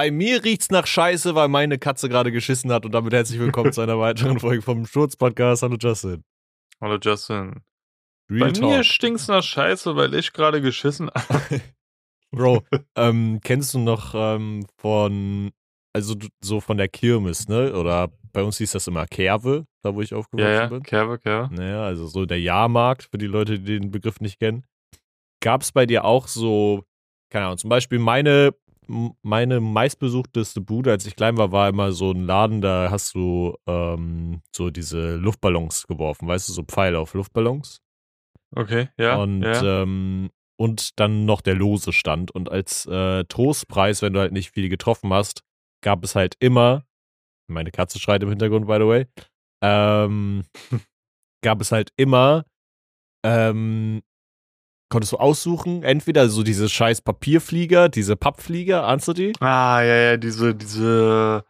Bei mir riecht's nach Scheiße, weil meine Katze gerade geschissen hat und damit herzlich willkommen zu einer weiteren Folge vom Schurz-Podcast. Hallo Justin. Hallo Justin. Real Bei Talk. mir stinkt's nach Scheiße, weil ich gerade geschissen habe. Bro, ähm, kennst du noch ähm, von, also so von der Kirmes, ne? Oder bei uns hieß das immer Kerwe, da wo ich aufgewachsen Ja, ja, bin. Kerbe, Kerbe. Naja, also so der Jahrmarkt, für die Leute, die den Begriff nicht kennen. Gab es bei dir auch so, keine Ahnung, zum Beispiel meine, meine meistbesuchteste Bude, als ich klein war, war immer so ein Laden, da hast du ähm, so diese Luftballons geworfen, weißt du, so Pfeile auf Luftballons. Okay, ja. und, ja. ähm, und dann noch der lose stand. Und als äh, Trostpreis, wenn du halt nicht viel getroffen hast, gab es halt immer, meine Katze schreit im Hintergrund, by the way, ähm, gab es halt immer, ähm, konntest du aussuchen, entweder so diese scheiß Papierflieger, diese Pappflieger, ahnst du die? ah, ja, ja, diese, diese.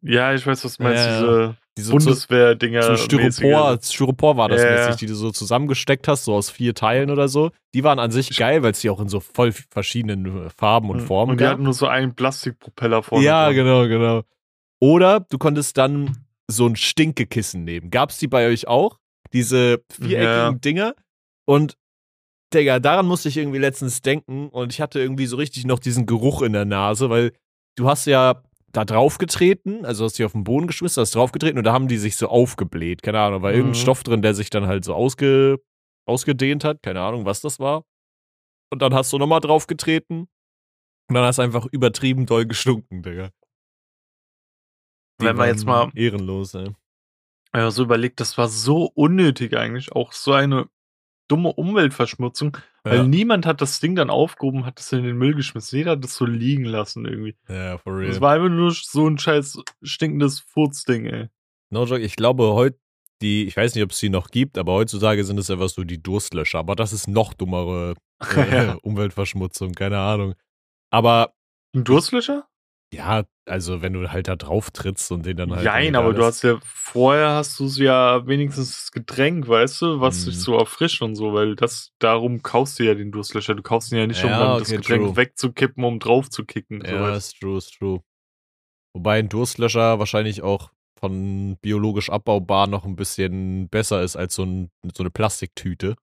Ja, ich weiß, was du meinst, Ja, diese Die so, so, Bundeswehr-Dinger. so Styropor, Styropor war das Ja, mäßig, die du so zusammengesteckt hast, so aus vier Teilen oder so. Die waren an sich geil, weil es die auch in so voll verschiedenen äh, Farben und Formen Und die gab. hatten nur so einen Plastikpropeller vorne. Ja, dran. genau, genau. Oder du konntest dann so ein Stinkekissen nehmen. Gab's die bei euch auch? Diese viereckigen Ja. Dinger? Und Digga, daran musste ich irgendwie letztens denken und ich hatte irgendwie so richtig noch diesen Geruch in der Nase, weil du hast ja da drauf getreten, also hast die auf den Boden geschmissen, hast drauf getreten und da haben die sich so aufgebläht. Keine Ahnung, war irgendein Mhm. Stoff drin, der sich dann halt so ausge, ausgedehnt hat. Keine Ahnung, was das war. Und dann hast du nochmal drauf getreten und dann hast du einfach übertrieben doll gestunken, Digga. Die Wenn man jetzt mal Ehrenlos, ey. ja, so überlegt, das war so unnötig eigentlich. Auch so eine dumme Umweltverschmutzung. Weil Ja, niemand hat das Ding dann aufgehoben, hat es in den Müll geschmissen. Jeder hat das so liegen lassen irgendwie. ja, for real. Das war einfach nur so ein scheiß stinkendes Furzding, ey. No joke, ich glaube heute, die, ich weiß nicht, ob es die noch gibt, aber heutzutage sind es einfach so die Durstlöscher. Aber das ist noch dummere äh, Ja. Umweltverschmutzung, keine Ahnung. Aber Ein Durstlöscher? Ja, also wenn du halt da drauf trittst und den dann halt. Nein, aber du hast ja vorher hast du ja wenigstens das Getränk, weißt du, was Mhm. sich so erfrischt und so, weil das darum kaufst du ja den Durstlöscher. Du kaufst ihn ja nicht, um Ja, dann das okay, Getränk true. wegzukippen, um drauf zu kicken. So, Ja, weißt ist true, ist true. Wobei ein Durstlöscher wahrscheinlich auch von biologisch abbaubar noch ein bisschen besser ist als so, ein, so eine Plastiktüte.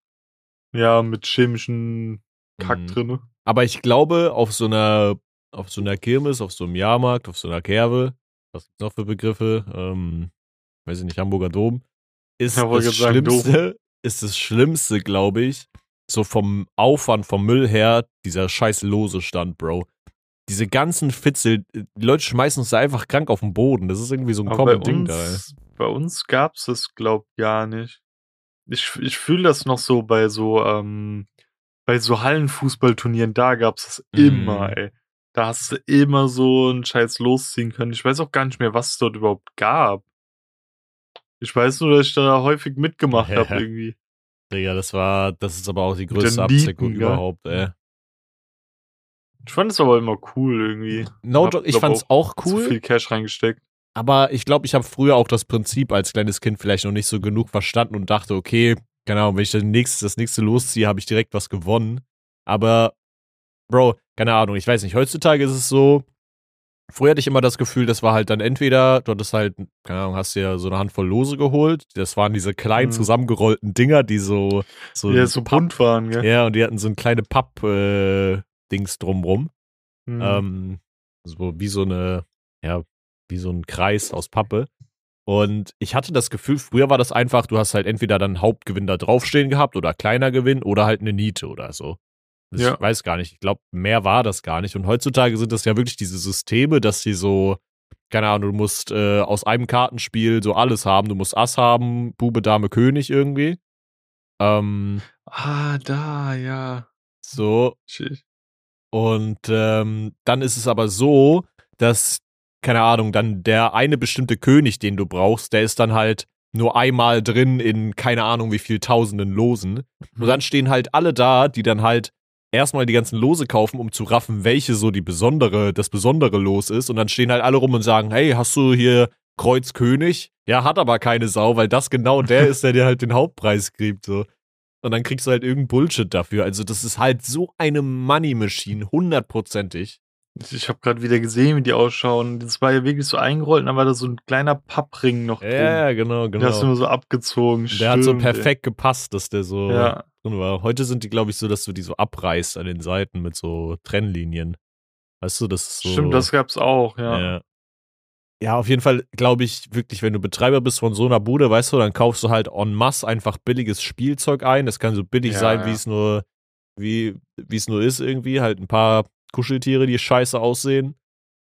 ja, mit chemischen Kack Mhm. drinne. Aber ich glaube, auf so einer, auf so einer Kirmes, auf so einem Jahrmarkt, auf so einer Kerbe, was gibt's noch für Begriffe? Ähm, weiß ich nicht, Hamburger Dom, ist Ja, das sagen, Dom. Schlimmste, ist das Schlimmste, glaube ich, so vom Aufwand, vom Müll her, dieser scheiß lose Stand, Bro. Diese ganzen Fitzel, die Leute schmeißen uns da einfach krank auf den Boden. Das ist irgendwie so ein common Ding da. ey. uns, bei uns gab's das, glaub gar nicht. Ich, ich fühle das noch so bei so, ähm, bei so Hallenfußballturnieren, da gab's das Mhm. immer, ey. Da hast du immer so einen Scheiß losziehen können. Ich weiß auch gar nicht mehr, was es dort überhaupt gab. Ich weiß nur, dass ich da häufig mitgemacht Ja. habe irgendwie. Digga, das war, das ist aber auch die größte Abzweckung überhaupt, ey. Ich fand es aber immer cool irgendwie. No Hab, ich glaub, fand's auch Zu cool. viel Cash reingesteckt. Aber ich glaube, ich habe früher auch das Prinzip als kleines Kind vielleicht noch nicht so genug verstanden und dachte, okay, keine Ahnung, wenn ich das nächste, das nächste losziehe, habe ich direkt was gewonnen. Aber, Bro, keine Ahnung, ich weiß nicht, heutzutage ist es so, früher hatte ich immer das Gefühl, das war halt dann entweder, du hattest halt, keine Ahnung, hast dir so eine Handvoll Lose geholt, das waren diese kleinen Mhm. zusammengerollten Dinger, die so, so, Ja, so Papp- bunt waren, gell? ja, und die hatten so ein kleine Papp-Dings drumrum. Mhm. Ähm, so wie so eine, ja, wie so ein Kreis aus Pappe. Und ich hatte das Gefühl, früher war das einfach, du hast halt entweder dann Hauptgewinn da draufstehen gehabt oder kleiner Gewinn oder halt eine Niete oder so. Ich Ja. weiß gar nicht. Ich glaube, mehr war das gar nicht. Und heutzutage sind das ja wirklich diese Systeme, dass die so, keine Ahnung, du musst äh, aus einem Kartenspiel so alles haben. Du musst Ass haben, Bube, Dame, König irgendwie. Ähm, ah, da, ja. so, Shit. Und ähm, dann ist es aber so, dass, keine Ahnung, dann der eine bestimmte König, den du brauchst, der ist dann halt nur einmal drin in keine Ahnung wie viel tausenden Losen. Und dann stehen halt alle da, die dann halt erstmal die ganzen Lose kaufen, um zu raffen, welche so die besondere, das besondere Los ist. Und dann stehen halt alle rum und sagen, hey, hast du hier Kreuz König? Ja, hat aber keine Sau, weil das genau der ist, der dir halt den Hauptpreis kriegt, so. Und dann kriegst du halt irgendein Bullshit dafür. Also, das ist halt so eine Money Machine, hundertprozentig. Ich, habe gerade wieder gesehen, wie die ausschauen. Das war ja wirklich so eingerollt und dann war da so ein kleiner Pappring noch drin. Ja, genau, Der hast du genau. immer so abgezogen. Der hat so Stimmt, ey. perfekt gepasst, dass der so Ja. drin war. Heute sind die, glaube ich, so, dass du die so abreißt an den Seiten mit so Trennlinien. Weißt du, das ist so. Stimmt, das gab's auch, ja. Ja. Ja, auf jeden Fall glaube ich wirklich, wenn du Betreiber bist von so einer Bude, weißt du, dann kaufst du halt en masse einfach billiges Spielzeug ein. Das kann so billig Ja, sein, ja. wie es nur, wie wie es nur ist irgendwie. Halt ein paar Kuscheltiere, die scheiße aussehen.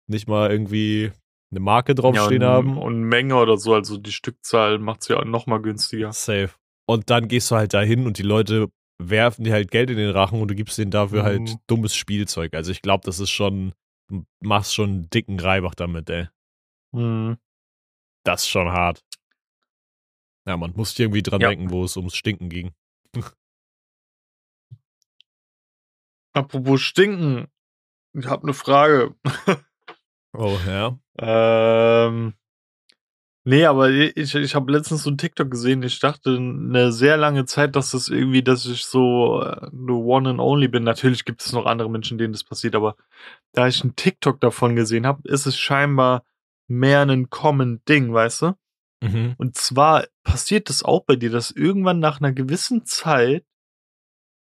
Nicht mal irgendwie eine Marke draufstehen und, haben. Und Menge oder so, also die Stückzahl macht's ja noch mal günstiger. Safe. Und dann gehst du halt dahin und die Leute werfen dir halt Geld in den Rachen und du gibst denen dafür halt Mhm. dummes Spielzeug. Also ich glaube, das ist schon, du machst schon einen dicken Reibach damit, ey. Mhm. Das ist schon hart. Ja, man muss irgendwie dran Ja. denken, wo es ums Stinken ging. Apropos stinken, ich habe eine Frage. Oh, ja. Ähm, nee, aber ich, ich habe letztens so ein TikTok gesehen. Ich dachte eine sehr lange Zeit, dass das irgendwie, dass ich so äh, the one and only bin. Natürlich gibt es noch andere Menschen, denen das passiert, aber da ich ein TikTok davon gesehen habe, ist es scheinbar mehr ein common Ding, weißt du? Mhm. Und zwar passiert das auch bei dir, dass irgendwann nach einer gewissen Zeit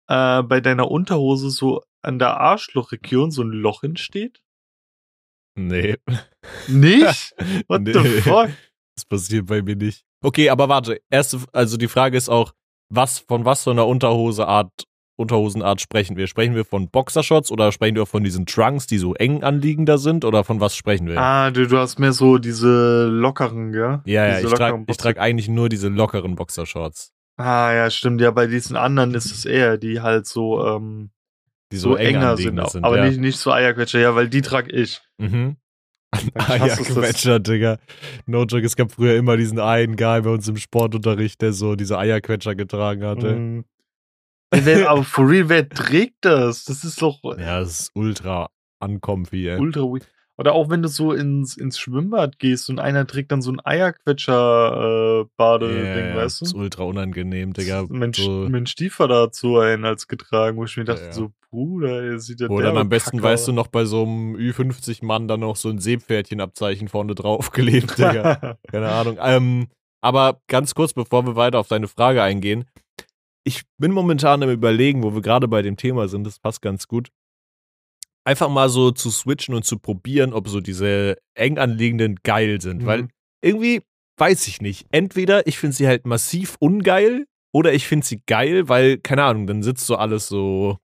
äh, bei deiner Unterhose so an der Arschlochregion so ein Loch entsteht? Nee. Nicht? What Nee. the fuck? Das passiert bei mir nicht. Okay, aber warte. Erste, also die Frage ist auch, was, von was für einer Unterhoseart, Unterhosenart sprechen wir? Sprechen wir von Boxershorts oder sprechen wir von diesen Trunks, die so eng anliegender sind? Oder von was sprechen wir? Ah, du, du hast mehr so diese lockeren, gell? ja, ja, diese ich trage trag eigentlich nur diese lockeren Boxershorts. Ah, ja, stimmt. Ja, bei diesen anderen ist es eher, die halt so, ähm, Die so, so, eng enger sind, sind. aber ja. nicht, nicht so Eierquetscher. Ja, weil die trag ich. Mhm. Ich Ah hasse ja, es, das- Quetscher, Digga. No joke, es gab früher immer diesen einen Guy bei uns im Sportunterricht, der so diese Eierquetscher getragen hatte. Mhm. Wer, aber for real, wer trägt das? Das ist doch Ja, das ist ultra uncomfy, ey. ultra weird. Oder auch wenn du so ins, ins Schwimmbad gehst und einer trägt dann so ein Eierquetscher-Bade-Ding, Ja, weißt du? ist ultra unangenehm, Digga. Mein, so, mein Stiefvater hat so einen als getragen, wo ich mir dachte, Ja. so, Bruder, ey, sieht der Oder dann am besten, Kacke weißt du, noch bei so einem Ü50-Mann dann noch so ein Seepferdchenabzeichen vorne draufklebt, Digga. Keine Ahnung. Ähm, aber ganz kurz, bevor wir weiter auf deine Frage eingehen. Ich bin momentan im Überlegen, wo wir gerade bei dem Thema sind, das passt ganz gut. Einfach mal so zu switchen und zu probieren, ob so diese eng anliegenden geil sind. Mhm. Weil irgendwie weiß ich nicht. Entweder ich finde sie halt massiv ungeil oder ich finde sie geil, weil, keine Ahnung, dann sitzt so alles so.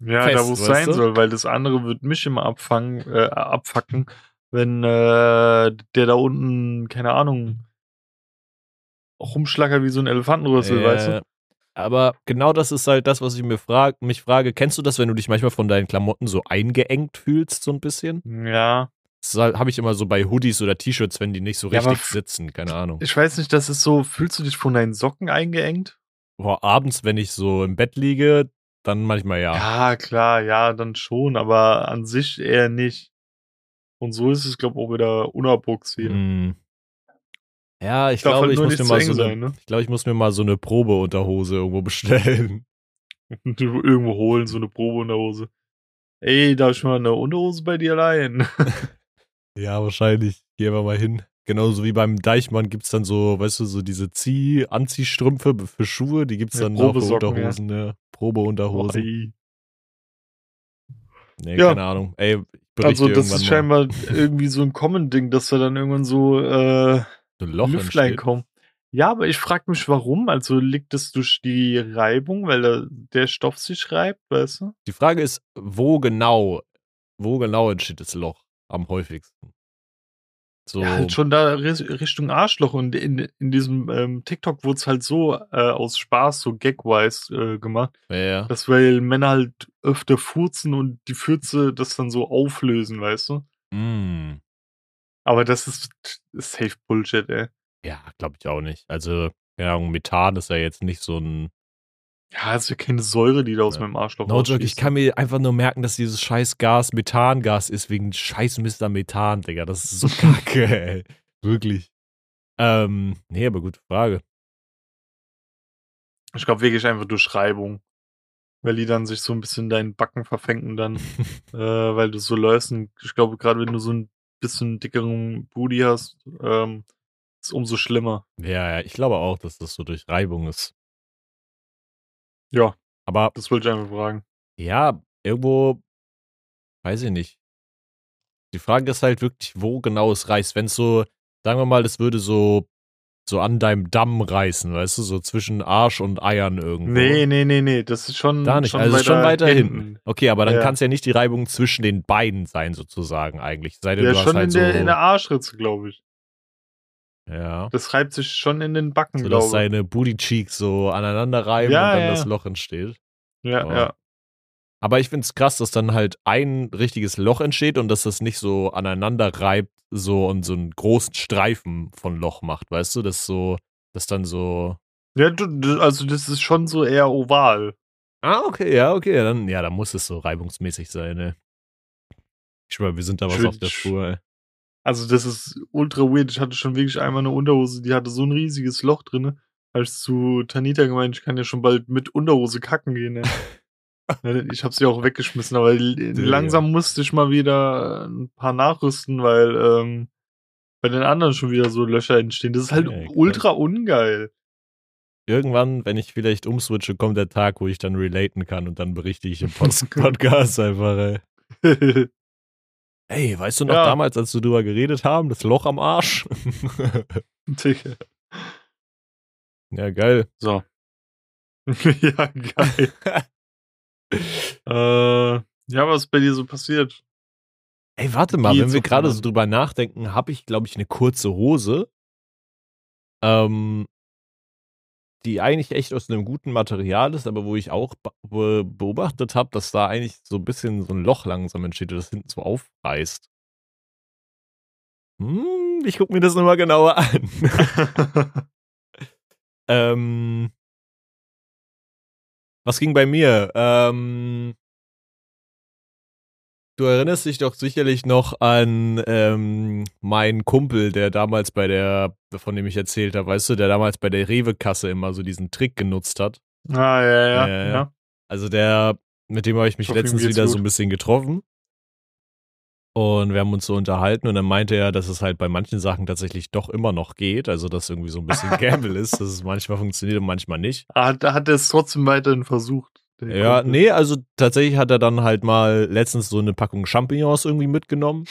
Ja, fest, da wo es sein du? soll, weil das andere wird mich immer abfangen, äh, abfacken, wenn äh, der da unten, keine Ahnung, rumschlackert wie so ein Elefantenrüssel, Äh, weißt du? Aber genau das ist halt das, was ich mir frag, mich frage. Kennst du das, wenn du dich manchmal von deinen Klamotten so eingeengt fühlst, so ein bisschen? Ja. Das habe ich immer so bei Hoodies oder T-Shirts, wenn die nicht so Ja, richtig sitzen, keine Ahnung. Ich weiß nicht, das ist so, fühlst du dich von deinen Socken eingeengt? Boah, abends, wenn ich so im Bett liege, dann manchmal ja. Ja, klar, ja, dann schon, aber an sich eher nicht. Und so ist es, glaube ich, auch wieder unerbuchs hier. Mm. Ja, ich Darf glaube, halt ich muss mir mal so sein, eine, ne? ich glaube, ich muss mir mal so eine Probeunterhose irgendwo bestellen. Irgendwo holen, so eine Probeunterhose. Ey, darf ich mal eine Unterhose bei dir leihen? Ja, wahrscheinlich. Gehen wir mal hin. Genauso wie beim Deichmann gibt's dann so, weißt du, so diese Zieh Anziehstrümpfe für Schuhe, die gibt's Ja, dann auch für Probesocken, ja. Unterhosen, ja. Probeunterhosen. Nee, Ja. keine Ahnung. Ey, ich Also, das ist mal. scheinbar irgendwie so ein Common-Ding, dass da dann irgendwann so äh, So ein Loch Lüftlein entsteht. kommen. Ja, aber ich frage mich, warum. Also liegt es durch die Reibung, weil da, der Stoff sich reibt, weißt du? Die Frage ist, wo genau, wo genau entsteht das Loch am häufigsten? So, Ja, halt schon da ri- Richtung Arschloch. Und in, in diesem ähm, TikTok wurde es halt so äh, aus Spaß, so gagwise äh, gemacht, ja, ja. dass weil Männer halt öfter furzen und die Fürze das dann so auflösen, weißt du? Mm. Aber das ist, ist safe Bullshit, ey. Ja, glaube ich auch nicht. Also, keine Ahnung, Methan ist ja jetzt nicht so ein. Ja, das ist ja keine Säure, die da aus Ja. meinem Arschloch No joke, ich kann mir einfach nur merken, dass dieses scheiß Gas Methangas ist, wegen scheiß Mr. Methan, Digga. Das ist so kacke, ey. Wirklich. Ähm, nee, aber gute Frage. Ich glaube wirklich einfach durch Reibung. weil die dann sich so ein bisschen deinen Backen verfängen dann, äh, weil du so läufst. Und ich glaube, gerade wenn du so ein bisschen dickeren Booty hast, ähm, ist umso schlimmer. Ja, ja, ich glaube auch, dass das so durch Reibung ist. Ja, Aber das wollte ich einfach fragen. ja, irgendwo, weiß ich nicht. Die Frage ist halt wirklich, wo genau es reißt. Wenn es so, sagen wir mal, das würde so, so an deinem Damm reißen, weißt du, so zwischen Arsch und Eiern irgendwo. Nee, nee, nee, nee, das ist schon, Da nicht, schon also weiter, schon weiter hinten. hinten. Okay, aber dann Ja. kann es ja nicht die Reibung zwischen den Beinen sein, sozusagen, eigentlich. Sei denn, Ja, du hast schon halt in so. der, in der Arschritze, glaube ich. ja. Das reibt sich schon in den Backen, So dass glaube ich. seine Booty Cheeks so aneinander reiben Ja, und dann ja, das. Loch entsteht. Ja, Oh. ja. Aber ich find's krass, dass dann halt ein richtiges Loch entsteht und dass das nicht so aneinander reibt, so und so einen großen Streifen von Loch macht, weißt du? Das so, das dann so. Ja, also das ist schon so eher oval. Ah, okay, ja, okay, ja, dann, ja, dann muss es so reibungsmäßig sein, ne? Ich schwör, wir sind da was Schön- auf der Spur, ey. Also das ist ultra weird. Ich hatte schon wirklich einmal eine Unterhose, die hatte so ein riesiges Loch. Habe ich zu Tanita gemeint, ich kann ja schon bald mit Unterhose kacken gehen. Ne? Ich habe sie auch weggeschmissen, aber langsam musste ich mal wieder ein paar nachrüsten, weil ähm, bei den anderen schon wieder so Löcher entstehen. Das ist halt Ja, ultra ungeil. Irgendwann, wenn ich vielleicht umswitche, kommt der Tag, wo ich dann relaten kann und dann berichte ich im Post Podcast einfach, ey. Hey, weißt du noch Ja. damals, als wir drüber geredet haben, das Loch am Arsch? Digga. ja, geil. so. ja, geil. Äh, ja, was ist bei dir so passiert? Ey, warte mal, Wie wenn wir gerade so drüber nachdenken, habe ich, glaube ich, eine kurze Hose, ähm, die eigentlich echt aus einem guten Material ist, aber wo ich auch be beobachtet habe, dass da eigentlich so ein bisschen so ein Loch langsam entsteht, das hinten so aufreißt. Hm, ich gucke mir das nochmal genauer an. ähm, was ging bei mir? Ähm, du erinnerst dich doch sicherlich noch an ähm, meinen Kumpel, der damals bei der, von dem ich erzählt habe, weißt du, der damals bei der Rewe-Kasse immer so diesen Trick genutzt hat. ah, ja, ja, Ja, ja. Also der, mit dem habe ich mich ihm letztens wieder gut. so ein bisschen getroffen. Und wir haben uns so unterhalten und dann meinte er, dass es halt bei manchen Sachen tatsächlich doch immer noch geht. Also, dass irgendwie so ein bisschen Gamble ist, dass es manchmal funktioniert und manchmal nicht. Ah, da hat er es trotzdem weiterhin versucht. Ja, Kumpel. nee, also tatsächlich hat er dann halt mal letztens so eine Packung Champignons irgendwie mitgenommen.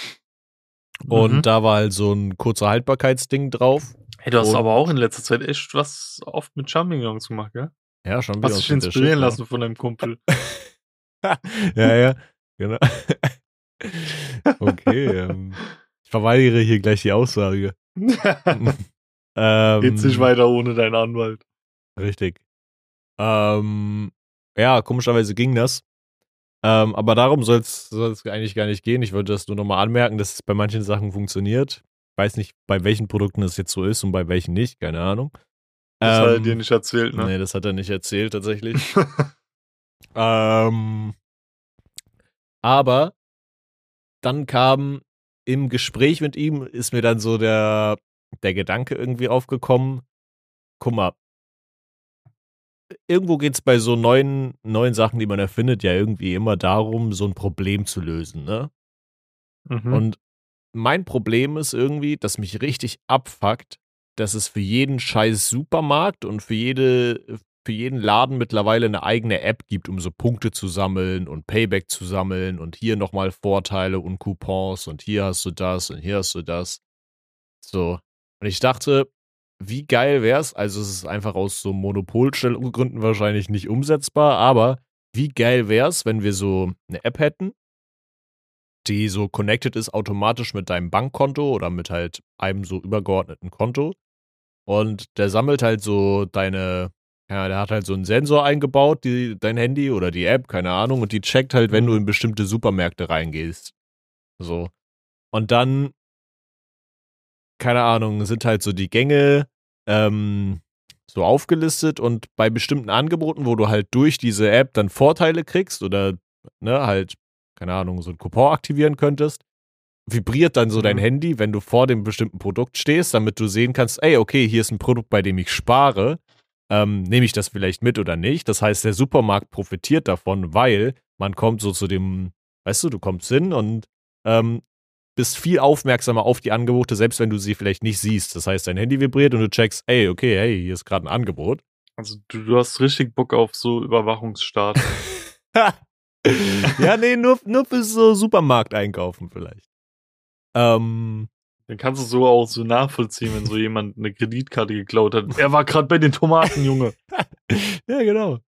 Und Mhm. da war halt so ein kurzer Haltbarkeitsding drauf. Hey, du hast und- aber auch in letzter Zeit echt was oft mit Champignons gemacht, gell? Ja, Champignons. Hast dich inspirieren Shit, ja. lassen von deinem Kumpel. ja, ja, genau. okay, ähm, ich verweigere hier gleich die Aussage. ähm, Geht's nicht weiter ohne deinen Anwalt. Richtig. Ähm, ja, komischerweise ging das. Ähm, aber darum soll es eigentlich gar nicht gehen. Ich wollte das nur nochmal anmerken, dass es bei manchen Sachen funktioniert. Ich weiß nicht, bei welchen Produkten es jetzt so ist und bei welchen nicht, keine Ahnung. Das hat er Ähm, dir nicht erzählt, ne? Nee, das hat er nicht erzählt tatsächlich. Ähm, aber dann kam im Gespräch mit ihm, ist mir dann so der, der Gedanke irgendwie aufgekommen, guck mal, irgendwo geht es bei so neuen, neuen Sachen, die man erfindet, ja irgendwie immer darum, so ein Problem zu lösen, ne? Mhm. Und mein Problem ist irgendwie, dass mich richtig abfuckt, dass es für jeden scheiß Supermarkt und für jede, für jeden Laden mittlerweile eine eigene App gibt, um so Punkte zu sammeln und Payback zu sammeln und hier nochmal Vorteile und Coupons und hier hast du das und hier hast du das. So. Und ich dachte, wie geil wär's? Also es ist einfach aus so Monopolstellungsgründen wahrscheinlich nicht umsetzbar, aber wie geil wär's, wenn wir so eine App hätten, die so connected ist automatisch mit deinem Bankkonto oder mit halt einem so übergeordneten Konto. Und der sammelt halt so deine, ja, der hat halt so einen Sensor eingebaut, die, dein Handy oder die App, keine Ahnung, und die checkt halt, wenn du in bestimmte Supermärkte reingehst. So. Und dann, keine Ahnung, sind halt so die Gänge ähm, so aufgelistet und bei bestimmten Angeboten, wo du halt durch diese App dann Vorteile kriegst oder ne, halt keine Ahnung, so ein Coupon aktivieren könntest, vibriert dann so dein Mhm. Handy, wenn du vor dem bestimmten Produkt stehst, damit du sehen kannst, ey, okay, hier ist ein Produkt, bei dem ich spare. Ähm, nehme ich das vielleicht mit oder nicht. Das heißt, der Supermarkt profitiert davon, weil man kommt so zu dem, weißt du, du kommst hin und ähm, bist viel aufmerksamer auf die Angebote, selbst wenn du sie vielleicht nicht siehst. Das heißt, dein Handy vibriert und du checkst, ey, okay, hey, hier ist gerade ein Angebot. Also du, du hast richtig Bock auf so Überwachungsstaat. ja, nee, nur, nur für so Supermarkt einkaufen vielleicht. Ähm, Dann kannst du so auch so nachvollziehen, wenn so jemand eine Kreditkarte geklaut hat. Er war gerade bei den Tomaten, Junge. ja, genau.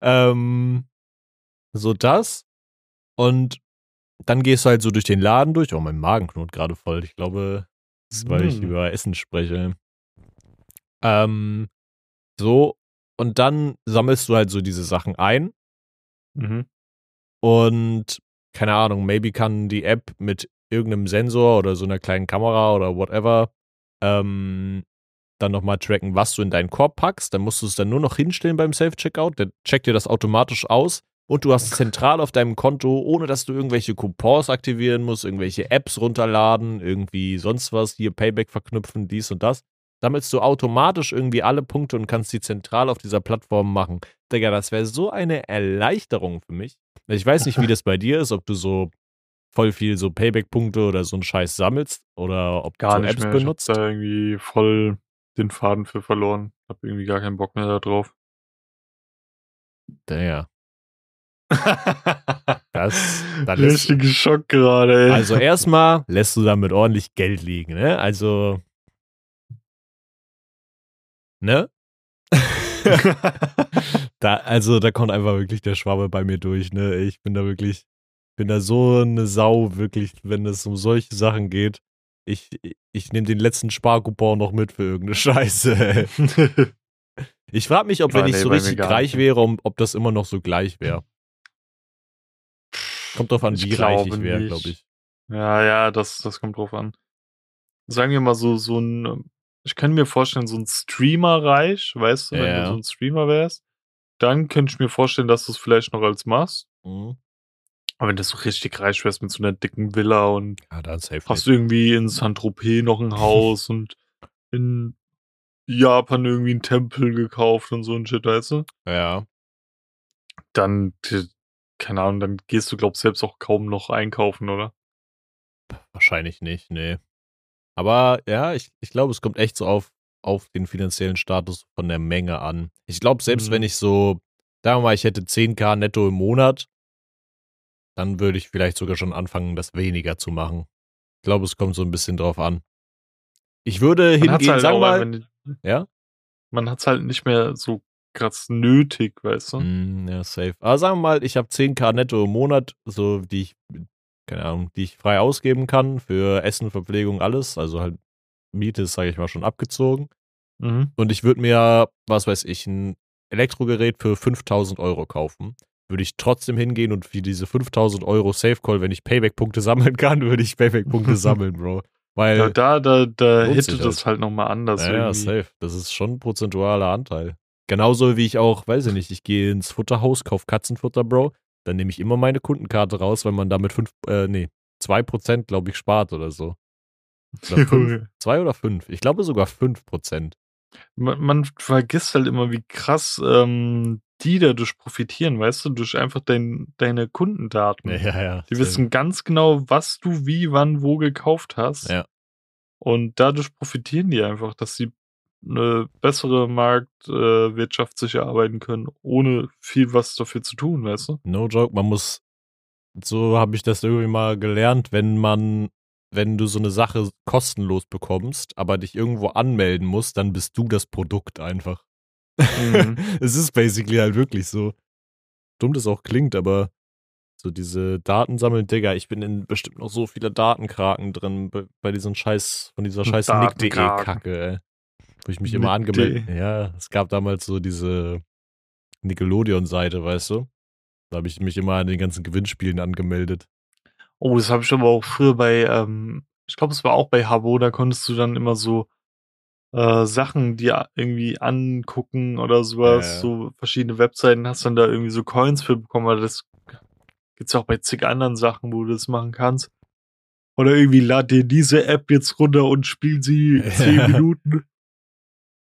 Ähm, so das. Und dann gehst du halt so durch den Laden durch. Oh, mein Magen knurrt gerade voll. Ich glaube, das ist, weil ich Mm. über Essen spreche. Ähm, so. Und dann sammelst du halt so diese Sachen ein. Mhm. Und keine Ahnung, maybe kann die App mit irgendeinem Sensor oder so einer kleinen Kamera oder whatever ähm, dann nochmal tracken, was du in deinen Korb packst. Dann musst du es dann nur noch hinstellen beim Self-Checkout. Der checkt dir das automatisch aus und du hast es zentral auf deinem Konto, ohne dass du irgendwelche Coupons aktivieren musst, irgendwelche Apps runterladen, irgendwie sonst was, hier Payback verknüpfen, dies und das. Sammelst du automatisch irgendwie alle Punkte und kannst die zentral auf dieser Plattform machen. Digga, das wäre so eine Erleichterung für mich. Ich weiß nicht, wie das bei dir ist, ob du so voll viel so Payback-Punkte oder so einen Scheiß sammelst oder ob Gar du so nicht Apps mehr. benutzt. Ich hab da irgendwie voll den Faden für verloren. Hab irgendwie gar keinen Bock mehr da drauf. Ja. Das, lässt, Richtiger Schock gerade, ey. also erstmal lässt du damit ordentlich Geld liegen, ne? Also, ne? da, also da kommt einfach wirklich der Schwabe bei mir durch, ne? Ich bin da wirklich, bin da so eine Sau, wirklich, wenn es um solche Sachen geht. Ich, ich nehme den letzten Sparcoupon noch mit für irgendeine Scheiße. Ich frage mich, ob Ja, wenn ich nee, so richtig reich wäre, ob das immer noch so gleich wäre. Kommt drauf an, Ich wie reich ich wäre, glaube ich. ja, ja, das, das kommt drauf an. Sagen wir mal so, so ein, ich kann mir vorstellen, so ein Streamer-Reich, weißt du, wenn Ja. du so ein Streamer wärst, dann könnte ich mir vorstellen, dass du es vielleicht noch als machst. Mhm. Aber wenn du so richtig reich wärst mit so einer dicken Villa und Ja, hast nicht. irgendwie in Saint-Tropez noch ein Haus und in Japan irgendwie einen Tempel gekauft und so ein Shit, weißt du? Ja. Dann, keine Ahnung, dann gehst du, glaub selbst auch kaum noch einkaufen, oder? Wahrscheinlich nicht, nee. Aber ja, ich, ich glaube, es kommt echt so auf, auf den finanziellen Status von der Menge an. Ich glaube, selbst Mhm. wenn ich so, sagen wir mal, ich hätte 10k netto im Monat, dann würde ich vielleicht sogar schon anfangen, das weniger zu machen. Ich glaube, es kommt so ein bisschen drauf an. Ich würde Man hingehen, halt sagen mal, einfach nicht, ja? man hat's halt nicht mehr so krass nötig, weißt du? Mm, ja, safe. Aber sagen wir mal, ich habe 10k netto im Monat, so die ich, keine Ahnung, die ich frei ausgeben kann für Essen, Verpflegung, alles. Also halt Miete ist, sage ich mal, schon abgezogen. Mhm. Und ich würde mir, was weiß ich, ein Elektrogerät für 5000 Euro kaufen. Würde ich trotzdem hingehen und für diese 5000 Euro Safe Call, wenn ich Payback-Punkte sammeln kann, würde ich Payback-Punkte sammeln, Bro. Weil, Ja, da, da, da hätte das halt nochmal anders ja, ja, safe. Das ist schon ein prozentualer Anteil. Genauso wie ich auch, weiß ich nicht, ich gehe ins Futterhaus, kauf Katzenfutter, Bro. Dann nehme ich immer meine Kundenkarte raus, weil man damit fünf, äh, nee, zwei Prozent, glaube ich, spart oder so. Oder fünf, zwei oder fünf? Ich glaube sogar fünf Prozent. man, man vergisst halt immer, wie krass ähm, die dadurch profitieren, weißt du, durch einfach dein, deine Kundendaten. Ja, ja, ja. Die wissen ganz genau, was du wie, wann, wo gekauft hast. Ja. Und dadurch profitieren die einfach, dass sie eine bessere Marktwirtschaft äh, sich erarbeiten können, ohne viel was dafür zu tun, weißt du? No joke, man muss, so habe ich das irgendwie mal gelernt, wenn man, wenn du so eine Sache kostenlos bekommst, aber dich irgendwo anmelden musst, dann bist du das Produkt einfach. Mhm. es ist basically halt wirklich so. Dumm das auch klingt, aber so diese Daten sammeln, Digga, ich bin in bestimmt noch so viele Datenkraken drin bei, bei diesen Scheiß, von dieser scheiß. Nick.de-Kacke, ey. Wo ich mich immer angemeldet. Nick.de. Ja, es gab damals so diese Nickelodeon-Seite, weißt du? Da habe ich mich immer an den ganzen Gewinnspielen angemeldet. Oh, das habe ich aber auch früher bei, ähm, ich glaube, es war auch bei Habo, da konntest du dann immer so äh, Sachen dir irgendwie angucken oder sowas, Ja, so verschiedene Webseiten, hast dann da irgendwie so Coins für bekommen, aber das gibt's auch bei zig anderen Sachen, wo du das machen kannst. Oder irgendwie lad dir diese App jetzt runter und spiel sie zehn. Minuten.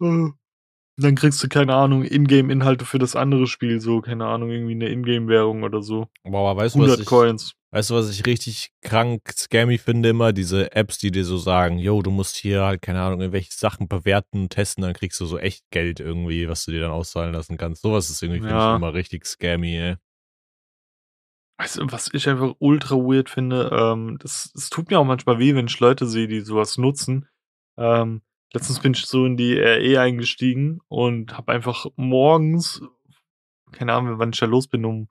Äh, Dann kriegst du, keine Ahnung, Ingame-Inhalte für das andere Spiel, so, keine Ahnung, irgendwie eine Ingame-Währung oder so. Boah, aber weißt du, was 100 ich, Coins. weißt du, was ich richtig krank scammy finde immer? Diese Apps, die dir so sagen, yo, du musst hier halt, keine Ahnung, irgendwelche Sachen bewerten, testen, dann kriegst du so echt Geld irgendwie, was du dir dann auszahlen lassen kannst. Sowas ist irgendwie, finde Ja. ich, immer richtig scammy, ey. Weißt du, was ich einfach ultra weird finde, ähm, das, es tut mir auch manchmal weh, wenn ich Leute sehe, die sowas nutzen. Ähm, letztens bin ich so in die RE eingestiegen und habe einfach morgens, keine Ahnung, wann ich da los bin, um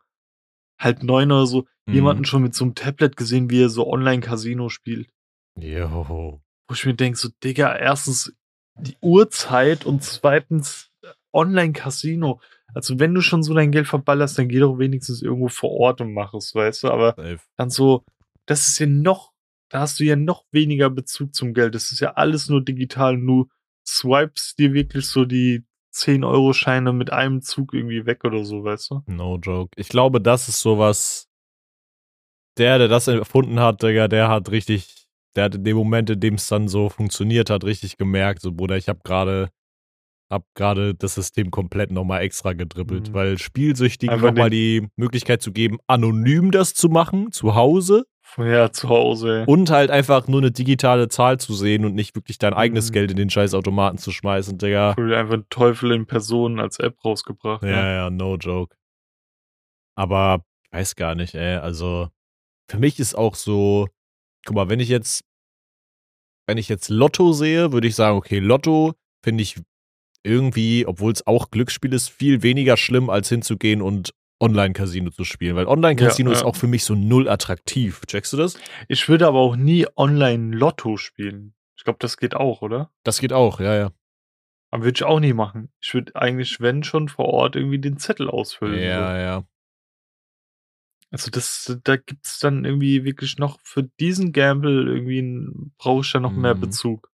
halb neun oder so, Mhm. jemanden schon mit so einem Tablet gesehen, wie er so Online-Casino spielt. Yo. Wo ich mir denke, so, Digga, erstens die Uhrzeit und zweitens äh, Online-Casino. Also wenn du schon so dein Geld verballerst, dann geh doch wenigstens irgendwo vor Ort und mach es, weißt du? Aber Safe. dann so, das ist ja noch, da hast du ja noch weniger Bezug zum Geld. Das ist ja alles nur digital. Du swipes dir wirklich so die 10-Euro-Scheine mit einem Zug irgendwie weg oder so, weißt du? No joke. Ich glaube, das ist sowas. Der, der das erfunden hat, Digga, der hat richtig, der hat in dem Moment, in dem es dann so funktioniert hat, richtig gemerkt, so Bruder, ich habe gerade, hab gerade das System komplett nochmal extra gedribbelt, Mhm. weil Spielsüchtigen nochmal die Möglichkeit zu geben, anonym das zu machen, zu Hause Ja, zu Hause. ey. und halt einfach nur eine digitale Zahl zu sehen und nicht wirklich dein eigenes Mhm. Geld in den scheiß Automaten zu schmeißen, Digga. Wurde einfach ein Teufel in Person als App rausgebracht. Ja, ne? ja, no joke. Aber ich weiß gar nicht, ey. Also, für mich ist auch so, guck mal, wenn ich jetzt, wenn ich jetzt Lotto sehe, würde ich sagen, okay, Lotto finde ich irgendwie, obwohl es auch Glücksspiel ist, viel weniger schlimm, als hinzugehen und Online-Casino zu spielen. Weil Online-Casino Ja, ist ja. auch für mich so null attraktiv. Checkst du das? Ich würde aber auch nie online Lotto spielen. Ich glaube, das geht auch, oder? Das geht auch, ja, ja. Aber würde ich auch nie machen. Ich würde eigentlich, wenn schon, vor Ort irgendwie den Zettel ausfüllen. Ja, So. ja. Also das, da gibt's dann irgendwie wirklich noch für diesen Gamble irgendwie brauche ich da noch mehr Mhm. Bezug.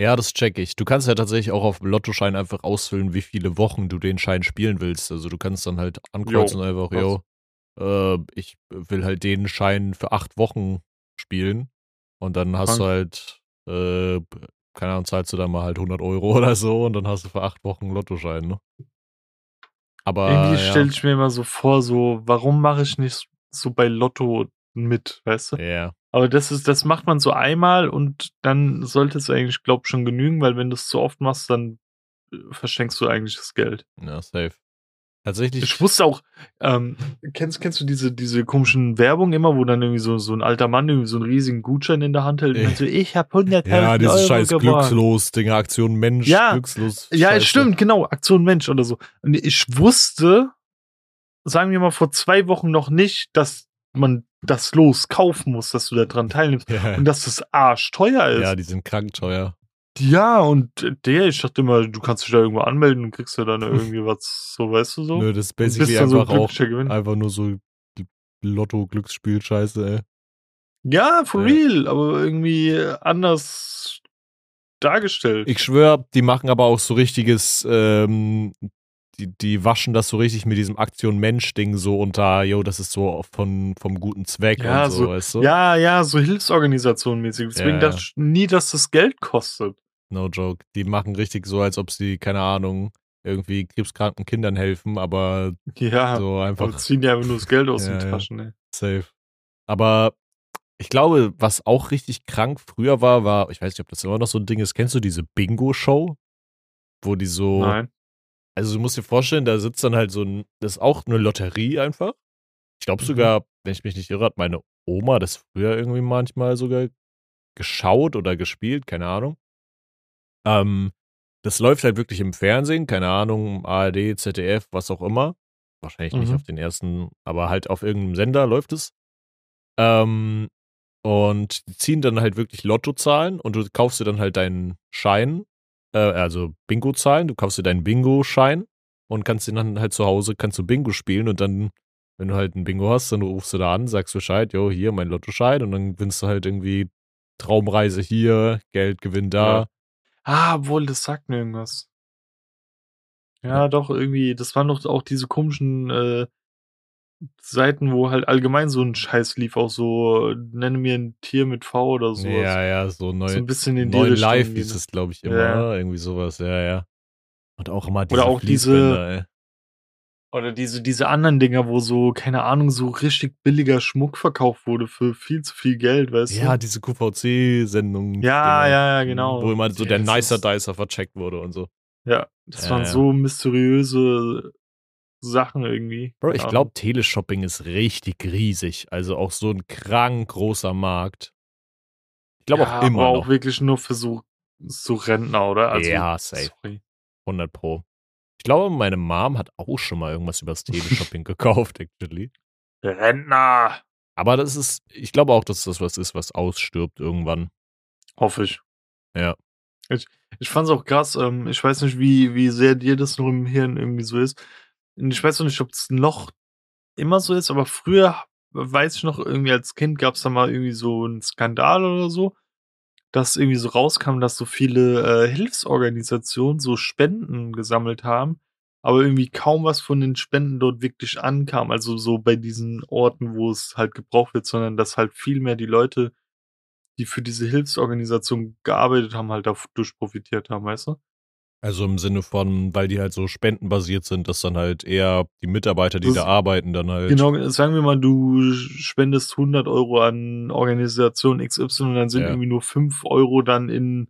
Ja, das check ich. Du kannst ja tatsächlich auch auf dem Lottoschein einfach ausfüllen, wie viele Wochen du den Schein spielen willst. Also du kannst dann halt ankreuzen Jo, einfach, yo, äh, ich will halt den Schein für acht Wochen spielen. Und dann hast du halt, äh, keine Ahnung, zahlst du dann mal halt 100 Euro oder so und dann hast du für acht Wochen einen Lottoschein, ne? Aber irgendwie ja, stelle ich mir immer so vor, so, warum mache ich nicht so bei Lotto mit, weißt du? ja, Aber das ist, das macht man so einmal und dann sollte es eigentlich, glaub schon genügen, weil wenn du es zu oft machst, dann äh, verschenkst du eigentlich das Geld. ja, safe. Tatsächlich, Ich wusste auch, ähm, kennst, kennst du diese, diese komischen Werbung immer, wo dann irgendwie so, so ein alter Mann irgendwie so einen riesigen Gutschein in der Hand hält und dann so, ich hab 100.000 ja, dieses Euro scheiß gewonnen. glückslos, Dinger, Aktion Mensch, Ja, glückslos. Ja, Scheiße. stimmt, genau, Aktion Mensch oder so. Und ich wusste, sagen wir mal, vor zwei Wochen noch nicht, dass man das Los kaufen muss, dass du da dran teilnimmst Ja, und dass das arschteuer ist. ja, die sind krank teuer. Ja, und der, ich dachte immer, du kannst dich da irgendwo anmelden und kriegst ja dann irgendwie was, so weißt du so. Nö, das ist basically dann so ein einfach auch einfach nur so Lotto-Glücksspiel-Scheiße, ey. Ja, for Ja. real, aber irgendwie anders dargestellt. Ich schwör, die machen aber auch so richtiges, ähm, die, die waschen das so richtig mit diesem Aktion-Mensch-Ding so unter, yo, das ist so von, vom guten Zweck Ja, und so, so- weißt du? ja, ja, so Hilfsorganisation mäßig. Deswegen Ja, dachte ich nie, dass das Geld kostet. No joke. Die machen richtig so, als ob sie, keine Ahnung, irgendwie krebskranken Kindern helfen, aber Ja, so aber einfach ziehen ja einfach nur das Geld aus Ja, den ja. Taschen, ey. safe. Aber ich glaube, was auch richtig krank früher war, war, ich weiß nicht, ob das immer noch so ein Ding ist, kennst du diese Bingo-Show? Wo die so, Nein. Also du musst dir vorstellen, da sitzt dann halt so ein, das ist auch eine Lotterie einfach. Ich glaube Mhm. sogar, wenn ich mich nicht irre, hat meine Oma das früher irgendwie manchmal sogar geschaut oder gespielt, keine Ahnung. Ähm, das läuft halt wirklich im Fernsehen, keine Ahnung, ARD, ZDF, was auch immer. Wahrscheinlich nicht Mhm. auf den ersten, aber halt auf irgendeinem Sender läuft es. Ähm, und die ziehen dann halt wirklich Lottozahlen und du kaufst dir dann halt deinen Schein, äh, also Bingo-Zahlen, du kaufst dir deinen Bingo-Schein und kannst den dann halt zu Hause, kannst du Bingo spielen und dann, wenn du halt ein Bingo hast, dann rufst du da an, sagst Bescheid, jo, hier mein Lottoschein und dann gewinnst du halt irgendwie Traumreise hier, Geldgewinn da. Ja. Ah, obwohl, das sagt mir irgendwas. Ja, doch, irgendwie, das waren doch auch diese komischen äh, Seiten, wo halt allgemein so ein Scheiß lief, auch so, nenne mir ein Tier mit V oder sowas. Ja, ja, so neu, so ein bisschen in die neuen Richtung. Live hieß es, glaube ich, immer, Ja. ne? irgendwie sowas, ja, ja. Und auch immer diese Oder auch diese- ey. Oder diese, diese anderen Dinger, wo so, keine Ahnung, so richtig billiger Schmuck verkauft wurde für viel zu viel Geld, weißt Ja, du? diese QVC-Sendungen. Ja, ja, ja, genau. Wo immer so Ja, der Nicer Dicer vercheckt wurde und so. Ja, das Ja, waren ja. so mysteriöse Sachen irgendwie. Bro, ich glaube, Teleshopping ist richtig riesig. Also auch so ein krank großer Markt. Ich glaube ja, auch immer aber noch. auch wirklich nur für so, so Rentner, oder? Also, Ja, safe. Sorry. 100 Pro. Ich glaube, meine Mom hat auch schon mal irgendwas übers Teleshopping gekauft, actually. Rentner! Aber das ist, ich glaube auch, dass das was ist, was ausstirbt irgendwann. Hoffe ich. Ja. Ich, ich fand es auch krass. Ähm, ich weiß nicht, wie, wie sehr dir das noch im Hirn irgendwie so ist. Ich weiß auch nicht, ob es noch immer so ist, aber früher, weiß ich noch, irgendwie als Kind gab es da mal irgendwie so einen Skandal oder so, dass irgendwie so rauskam, dass so viele äh, Hilfsorganisationen so Spenden gesammelt haben, aber irgendwie kaum was von den Spenden dort wirklich ankam. Also so bei diesen Orten, wo es halt gebraucht wird, sondern dass halt viel mehr die Leute die für diese Hilfsorganisation gearbeitet haben, halt dadurch profitiert haben, weißt du? Also im Sinne von, weil die halt so spendenbasiert sind, dass dann halt eher die Mitarbeiter, die Das- da arbeiten, dann halt. Genau, sagen wir mal, du spendest 100 Euro an Organisation XY und dann sind Ja. irgendwie nur 5 Euro dann in,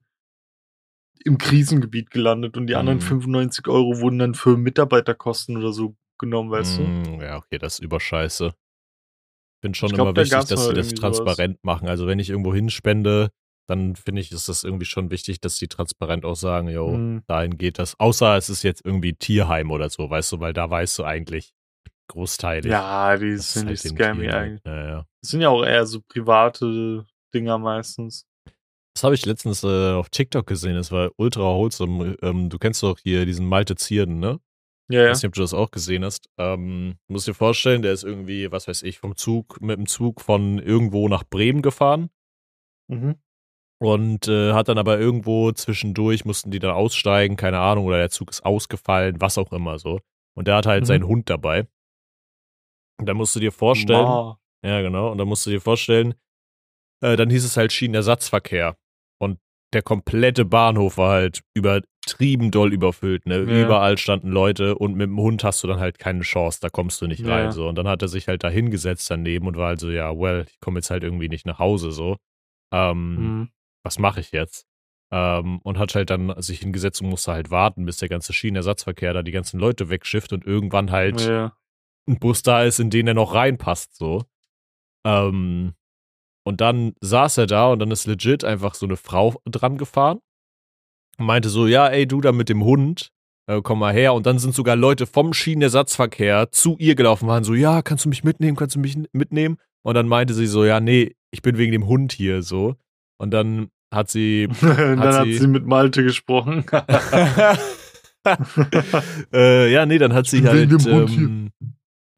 im Krisengebiet gelandet und die anderen Mhm. 95 Euro wurden dann für Mitarbeiterkosten oder so genommen, weißt du? Mm, Ja, okay, das ist überscheiße. Ich finde schon Ich glaub, immer wichtig, dass sie das irgendwie sowas. transparent machen. Also wenn ich irgendwo hinspende, dann finde ich, ist das irgendwie schon wichtig, dass die transparent auch sagen, yo, Mhm. dahin geht das. Außer es ist jetzt irgendwie Tierheim oder so, weißt du, weil da weißt du eigentlich großteilig. Ja, die sind halt nicht scammy Tieren eigentlich. geht. Ja, ja. Das sind ja auch eher so private Dinger meistens. Das habe ich letztens äh, auf TikTok gesehen, das war ultra wholesome. Ähm, du kennst doch hier diesen Malte Zierden, ne? Ja, Ich ja. weiß nicht, ob du das auch gesehen hast. Ähm, du musst dir vorstellen, der ist irgendwie, was weiß ich, vom Zug, mit dem Zug von irgendwo nach Bremen gefahren Mhm. Und äh, hat dann aber irgendwo zwischendurch, mussten die dann aussteigen, keine Ahnung, oder der Zug ist ausgefallen, was auch immer so. Und der hat halt Mhm. seinen Hund dabei. Und da musst du dir vorstellen, Ma. ja genau, und da musst du dir vorstellen, äh, dann hieß es halt Schienenersatzverkehr. Und der komplette Bahnhof war halt übertrieben doll überfüllt, ne? Ja. Überall standen Leute und mit dem Hund hast du dann halt keine Chance, da kommst du nicht Ja. rein. So. Und dann hat er sich halt da hingesetzt daneben und war halt so, ja, well, ich komme jetzt halt irgendwie nicht nach Hause so. Ähm, Mhm. Was mache ich jetzt? Ähm, und hat halt dann sich hingesetzt und musste halt warten, bis der ganze Schienenersatzverkehr da die ganzen Leute wegschifft und irgendwann halt Ja. ein Bus da ist, in den er noch reinpasst, so. Ähm, und dann saß er da und dann ist legit einfach so eine Frau dran gefahren. Und meinte so, ja, ey, du da mit dem Hund, äh, komm mal her. Und dann sind sogar Leute vom Schienenersatzverkehr zu ihr gelaufen, waren so, ja, kannst du mich mitnehmen, kannst du mich mitnehmen? Und dann meinte sie so, ja, nee, ich bin wegen dem Hund hier, so. Und dann hat sie dann hat sie- sie mit Malte gesprochen. äh, ja, nee, dann hat sie halt ähm,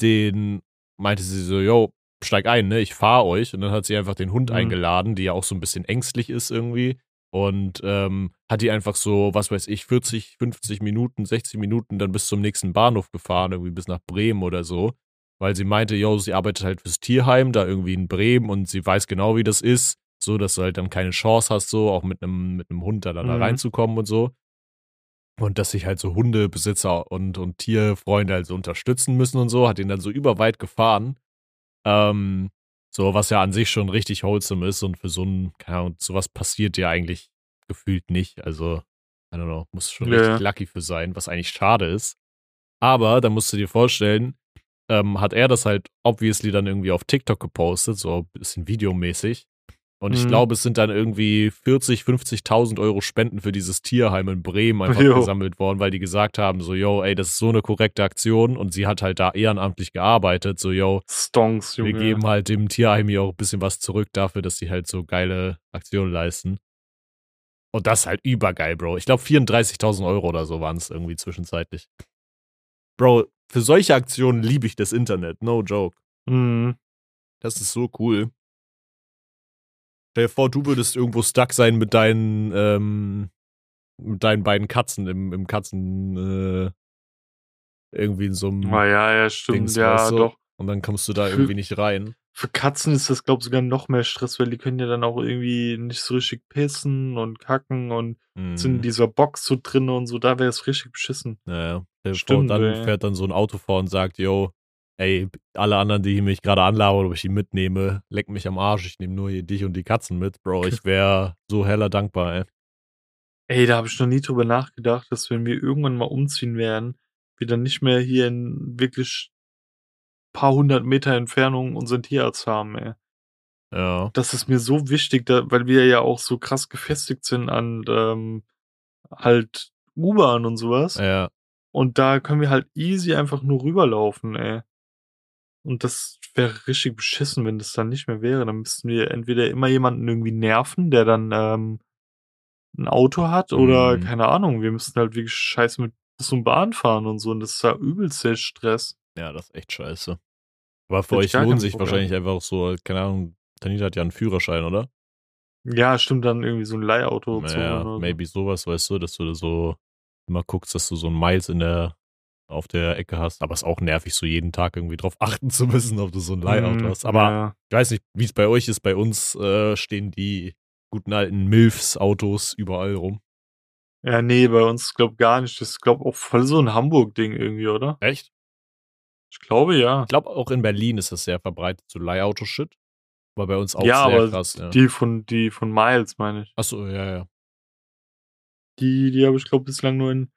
den, meinte sie so, yo, steig ein, ne, ich fahr euch. Und dann hat sie einfach den Hund Mhm. eingeladen, die ja auch so ein bisschen ängstlich ist irgendwie. Und ähm, hat die einfach so, was weiß ich, 40, 50 Minuten, 60 Minuten dann bis zum nächsten Bahnhof gefahren, irgendwie bis nach Bremen oder so. Weil sie meinte, yo, sie arbeitet halt fürs Tierheim, da irgendwie in Bremen und sie weiß genau, wie das ist. So, dass du halt dann keine Chance hast, so auch mit einem mit einem Hund da, da Mhm. reinzukommen und so. Und dass sich halt so Hundebesitzer und, und Tierfreunde halt so unterstützen müssen und so, hat ihn dann so überweit gefahren. Ähm, so, was ja an sich schon richtig wholesome ist und für so ein, keine Ahnung, sowas passiert ja eigentlich gefühlt nicht. Also, I don't know, muss schon Ja. richtig lucky für sein, was eigentlich schade ist. Aber da musst du dir vorstellen, ähm, hat er das halt obviously dann irgendwie auf TikTok gepostet, so ein bisschen videomäßig. Und ich Mhm. glaube, es sind dann irgendwie 40, 50.000 Euro Spenden für dieses Tierheim in Bremen einfach Jo. gesammelt worden, weil die gesagt haben, so, yo, ey, das ist so eine korrekte Aktion und sie hat halt da ehrenamtlich gearbeitet, so, yo, Stonks, Junge. wir geben halt dem Tierheim hier auch ein bisschen was zurück dafür, dass sie halt so geile Aktionen leisten. Und das ist halt übergeil, Bro. Ich glaube 34.000 Euro oder so waren es irgendwie zwischenzeitlich. Bro, für solche Aktionen liebe ich das Internet, no joke. Mhm. Das ist so cool. Stell dir vor, du würdest irgendwo stuck sein mit deinen, ähm, mit deinen beiden Katzen im, im Katzen, äh, irgendwie in so einem Ah, ja, ja, stimmt, Dings, ja, weißt du? doch. Und dann kommst du da Für- irgendwie nicht rein. Für Katzen ist das, glaube ich, sogar noch mehr Stress, weil die können ja dann auch irgendwie nicht so richtig pissen und kacken und sind in Mhm. dieser Box so drin und so, da wäre es richtig beschissen. Naja. Vor, Stimmt, dann ey. fährt dann so ein Auto vor und sagt, yo, ey, alle anderen, die mich gerade anlabern, ob ich die mitnehme, leck mich am Arsch, ich nehme nur hier dich und die Katzen mit. Bro, ich wäre so heller dankbar, ey. Ey, da habe ich noch nie drüber nachgedacht, dass wenn wir irgendwann mal umziehen werden, wir dann nicht mehr hier in wirklich paar hundert Meter Entfernung unseren Tierarzt haben, ey. Ja. Das ist mir so wichtig, da, weil wir ja auch so krass gefestigt sind an ähm, halt U-Bahn und sowas. Ja. Und da können wir halt easy einfach nur rüberlaufen, ey. Und das wäre richtig beschissen, wenn das dann nicht mehr wäre. Dann müssten wir entweder immer jemanden irgendwie nerven, der dann ähm, ein Auto hat, oder Mhm. keine Ahnung, wir müssten halt wirklich scheiße mit Bus und Bahn fahren und so. Und das ist ja übelst der Stress. Ja, das ist echt scheiße. Aber für Hätte euch lohnt sich Problem. wahrscheinlich einfach so, keine Ahnung, Tanita hat ja einen Führerschein, oder? Ja, stimmt, dann irgendwie so ein Leihauto Naja, maybe sowas, weißt du, dass du so immer guckst, dass du so ein Miles in der auf der Ecke hast. Aber ist auch nervig, so jeden Tag irgendwie drauf achten zu müssen, ob du so ein Leihauto Mhm, hast. Aber ja. ich weiß nicht, wie es bei euch ist. Bei uns äh, stehen die guten alten Milfs-Autos überall rum. Ja, nee, bei uns glaub gar nicht. Das ist, glaub auch voll so ein Hamburg-Ding irgendwie, oder? Echt? Ich glaube ja. Ich glaube, auch in Berlin ist das sehr verbreitet, so Leihauto-Shit. Aber bei uns auch ja, sehr aber krass. Ja. die von die von Miles, meine ich. Achso, ja, ja. Die, die habe ich, glaube bislang nur in,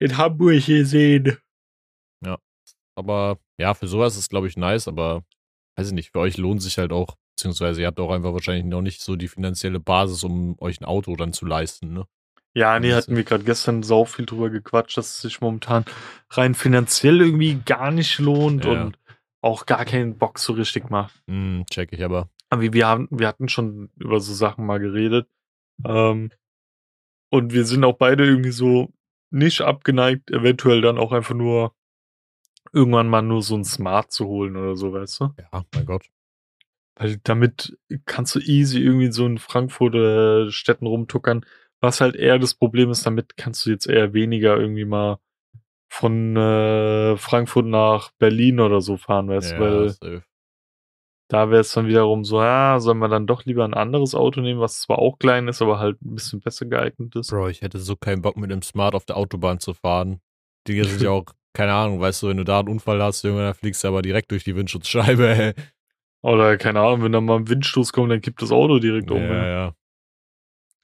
in Hamburg gesehen. Aber ja, für sowas ist glaube ich nice, aber weiß ich nicht, für euch lohnt sich halt auch, beziehungsweise ihr habt auch einfach wahrscheinlich noch nicht so die finanzielle Basis, um euch ein Auto dann zu leisten, ne? Ja, nee, Das hatten wir gerade gestern sau viel drüber gequatscht, dass es sich momentan rein finanziell irgendwie gar nicht lohnt Ja. und auch gar keinen Bock so richtig macht. Hm, check ich aber. Aber wir, wir, haben, wir hatten schon über so Sachen mal geredet. Ähm, und wir sind auch beide irgendwie so nicht abgeneigt, eventuell dann auch einfach nur irgendwann mal nur so ein Smart zu holen oder so, weißt du? Ja, mein Gott. Weil damit kannst du easy irgendwie so in Frankfurt oder Städten rumtuckern. Was halt eher das Problem ist, damit kannst du jetzt eher weniger irgendwie mal von äh, Frankfurt nach Berlin oder so fahren, weißt du? Ja, Weil safe. Da wäre es dann wiederum so, ja, sollen wir dann doch lieber ein anderes Auto nehmen, was zwar auch klein ist, aber halt ein bisschen besser geeignet ist. Bro, ich hätte so keinen Bock mit dem Smart auf der Autobahn zu fahren. Die sind ja auch, keine Ahnung, weißt du, wenn du da einen Unfall hast, irgendwann dann fliegst du aber direkt durch die Windschutzscheibe, ey. Oder keine Ahnung, wenn da mal ein Windstoß kommt, dann kippt das Auto direkt um. Ja, Ja. ja.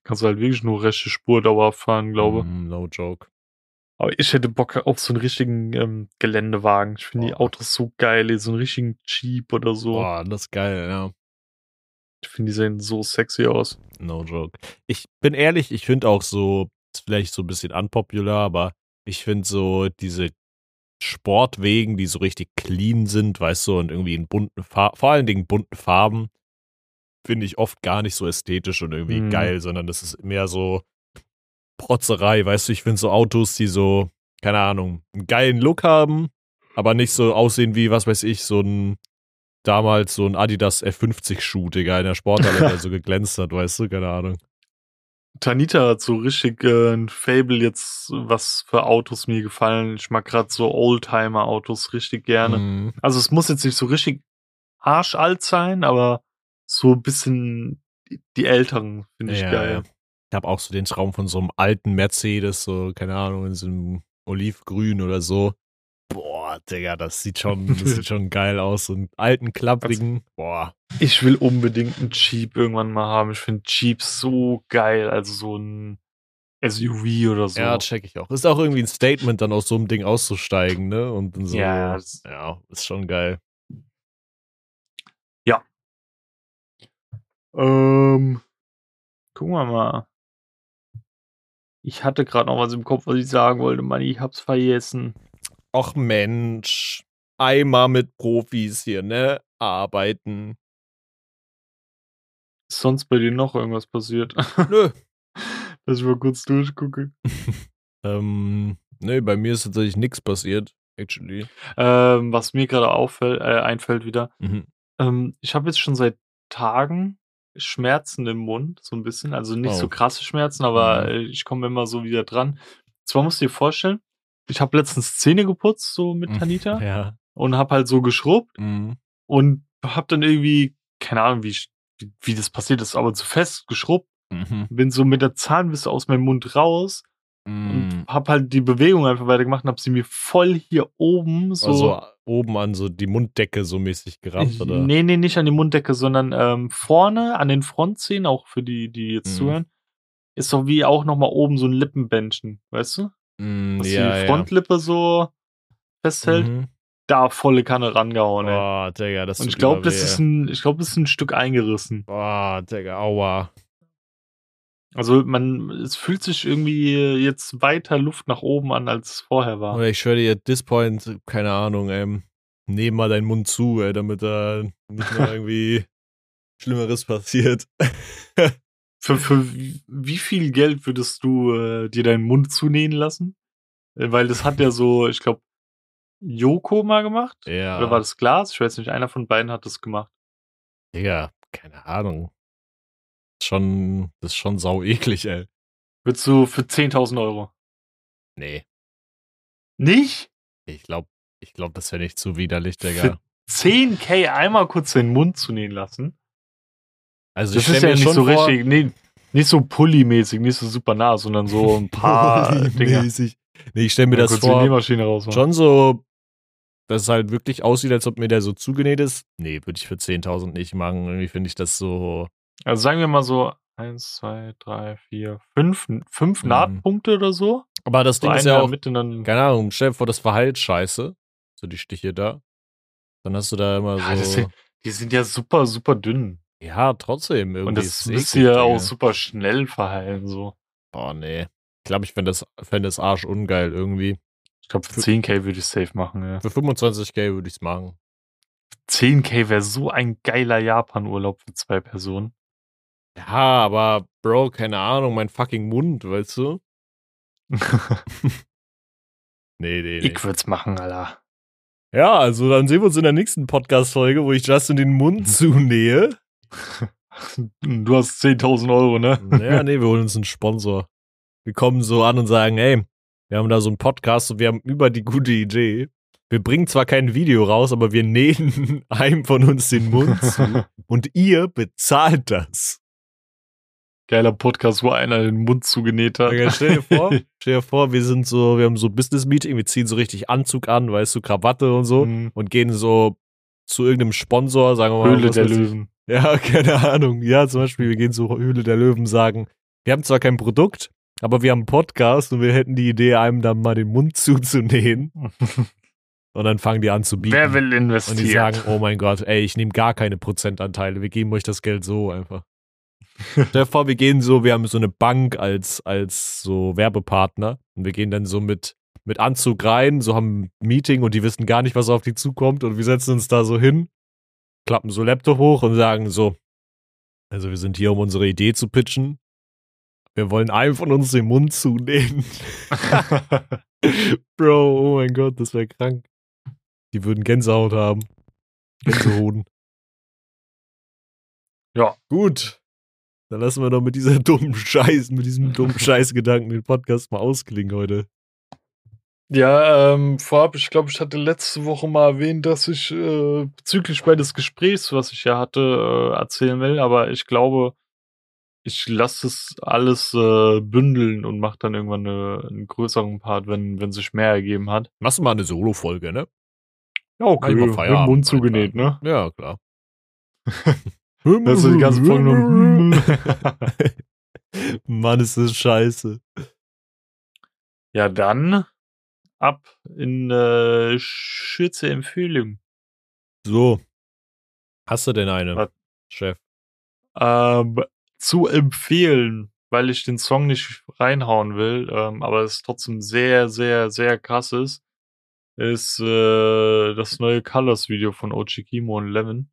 Kannst du halt wirklich nur rechte Spur dauerhaft fahren, glaube. Mm, no joke. Aber ich hätte Bock auf so einen richtigen ähm, Geländewagen. Ich finde die Boah. Autos so geil, so einen richtigen Jeep oder so. Boah, das ist geil, ja. Ich finde, die sehen so sexy aus. No joke. Ich bin ehrlich, ich finde auch so, vielleicht so ein bisschen unpopular, aber ich finde so diese Sportwegen, die so richtig clean sind, weißt du, und irgendwie in bunten Farben, vor allen Dingen bunten Farben, finde ich oft gar nicht so ästhetisch und irgendwie Mhm. geil, sondern das ist mehr so Protzerei, weißt du, ich finde so Autos, die so, keine Ahnung, einen geilen Look haben, aber nicht so aussehen wie, was weiß ich, so ein damals so ein Adidas F50-Schuh, Digga, in der Sporthalle, der so geglänzt hat, weißt du, keine Ahnung. Tanita hat so richtig äh, ein Fable jetzt, was für Autos mir gefallen. Ich mag gerade so Oldtimer-Autos richtig gerne. Mhm. Also es muss jetzt nicht so richtig arschalt sein, aber so ein bisschen die, die älteren finde ich Ja, geil. ja. Ich habe auch so den Traum von so einem alten Mercedes, so, keine Ahnung, in so einem Olivgrün oder so. Boah, Digga, das sieht schon, das sieht schon geil aus. So einen alten, klapprigen. Boah. Ich will unbedingt einen Jeep irgendwann mal haben. Ich finde Jeeps so geil. Also so ein SUV oder so. Ja, check ich auch. Ist auch irgendwie ein Statement, dann aus so einem Ding auszusteigen, ne? Und so. Ja, ja, ist schon geil. Ähm, gucken wir mal. Ich hatte gerade noch was im Kopf, was ich sagen wollte, Mann. Ich hab's vergessen. Ach Mensch, einmal mit Profis hier, ne? Arbeiten. Ist sonst bei dir noch irgendwas passiert? Nö. Dass ich mal kurz durchgucke. Ähm, ne, bei mir ist tatsächlich nichts passiert, actually. Ähm, was mir gerade auffällt, äh, einfällt wieder. Mhm. Ähm, ich habe jetzt schon seit Tagen Schmerzen im Mund, so ein bisschen. Also nicht Oh. so krasse Schmerzen, aber Mhm. äh, ich komme immer so wieder dran. Zwar musst du dir vorstellen, ich habe letztens Zähne geputzt, so mit Tanita, Ja. und habe halt so geschrubbt Mhm. und hab dann irgendwie, keine Ahnung, wie, ich- wie, wie das passiert ist, aber zu fest geschrubbt, Mhm. bin so mit der Zahnbürste aus meinem Mund raus und hab halt die Bewegung einfach weitergemacht und hab sie mir voll hier oben so. Also oben an so die Munddecke so mäßig gerammt, oder? Nee, nee, nicht an die Munddecke, sondern ähm, vorne an den Frontzähnen, auch für die, die jetzt Mhm. zuhören, ist so wie auch nochmal oben so ein Lippenbändchen, weißt du? Mm, Was ja, die ja. Frontlippe so festhält. Mhm. Da volle Kanne rangehauen, ey. Boah, Digga, das Und ich glaube, das weh. ist ein, ich glaube, das ist ein Stück eingerissen. Boah, Digga, aua. Also man, es fühlt sich irgendwie jetzt weiter Luft nach oben an, als es vorher war. Oder ich schwöre dir, at this point, keine Ahnung, ey, nehm mal deinen Mund zu, ey, damit da nicht noch irgendwie Schlimmeres passiert. Für, für wie- wie viel Geld würdest du äh, dir deinen Mund zunähen lassen? Äh, Weil das hat ja so, ich glaube, Joko mal gemacht. Ja. Oder war das Glas? Ich weiß nicht, einer von beiden hat das gemacht. Digga, keine Ahnung. Schon, das ist schon sau eklig, ey. Würdest du für 10.000 Euro? Nee, Nicht? ich glaube, ich glaub, das wäre nicht zu widerlich, Für Digga. 10k einmal kurz den Mund zunähen lassen? Also Das ich ist ja nicht so vor, richtig, nee, nicht so Pulli-mäßig, nicht so super nah, sondern so ein paar mäßig. Nee, ich stell mir Mal das vor, schon so, dass es halt wirklich aussieht, als ob mir der so zugenäht ist. Nee, würde ich für 10.000 nicht machen. Irgendwie finde ich das so, Also sagen wir mal so eins, zwei, drei, vier, fünf, fünf Mhm. Nahtpunkte oder so. aber das So Ding ist ja auch, keine Ahnung, stell dir vor, das Verhalt scheiße. So die Stiche da. Dann hast du da immer Ja, so, sind, die sind ja super, super dünn. ja, trotzdem irgendwie. Und das müsste ja auch super schnell verheilen. So. Boah, nee. Ich glaube, ich fände das, fänd das Arsch ungeil irgendwie. Ich glaube, für Für- 10k würde ich safe machen. Ja. Für 25k würde ich es machen. 10k wäre so ein geiler Japan-Urlaub für zwei Personen. Ja, aber Bro, keine Ahnung, mein fucking Mund, weißt du? Nee, nee, nee. ich würde es machen, Alter. Ja, also dann sehen wir uns in der nächsten Podcast-Folge, wo ich Justin den Mund zunähe. Du hast 10.000 Euro, ne? Ja, nee, wir holen uns einen Sponsor. Wir kommen so an und sagen, ey, wir haben da so einen Podcast und wir haben über die gute Idee. Wir bringen zwar kein Video raus, aber wir nähen einem von uns den Mund zu und ihr bezahlt das. Geiler Podcast, wo einer den Mund zugenäht hat. Okay, stell dir vor, stell dir vor, wir sind so, wir haben so Business-Meeting, wir ziehen so richtig Anzug an, weißt du, Krawatte und so Mhm. und gehen so zu irgendeinem Sponsor, sagen wir mal, Höhle der weiß ich. Löwen. Ja, keine Ahnung. Ja, zum Beispiel, wir gehen zur Höhle der Löwen, sagen, wir haben zwar kein Produkt, aber wir haben einen Podcast und wir hätten die Idee, einem dann mal den Mund zuzunähen. Und dann fangen die an zu bieten. Wer will und die investieren? sagen, oh mein Gott, ey, ich nehme gar keine Prozentanteile, wir geben euch das Geld so einfach. Stell dir vor, wir gehen so, wir haben so eine Bank als, als so Werbepartner und wir gehen dann so mit, mit Anzug rein, so haben ein Meeting und die wissen gar nicht, was auf die zukommt und wir setzen uns da so hin, klappen so Laptop hoch und sagen so, also wir sind hier, um unsere Idee zu pitchen. Wir wollen einem von uns den Mund zunähen. Bro, oh mein Gott, das wäre krank. Die würden Gänsehaut haben. Gänsehoden. Ja. Gut. Dann lassen wir doch mit dieser dummen Scheiß, mit diesem dummen Scheißgedanken den Podcast mal ausklingen heute. Ja, ähm, vorab, ich glaube, ich hatte letzte Woche mal erwähnt, dass ich äh, bezüglich bei des Gesprächs, was ich ja hatte, äh, erzählen will, aber ich glaube, ich lasse es alles äh, bündeln und mache dann irgendwann eine, einen größeren Part, wenn, wenn sich mehr ergeben hat. Machst du mal eine Solo-Folge, ne? Ja, okay, mit dem Mund zugenäht, ne? Ja, klar. Das ist die ganze Folge nur. Mann, ist das scheiße. ja, dann ab in äh, Schütze Empfehlung. So. Hast du denn eine, Was? Chef? ähm, zu empfehlen, weil ich den Song nicht reinhauen will, ähm, aber es trotzdem sehr, sehr, sehr krass ist, ist äh, das neue Colors-Video von OG Kimo und Lemon.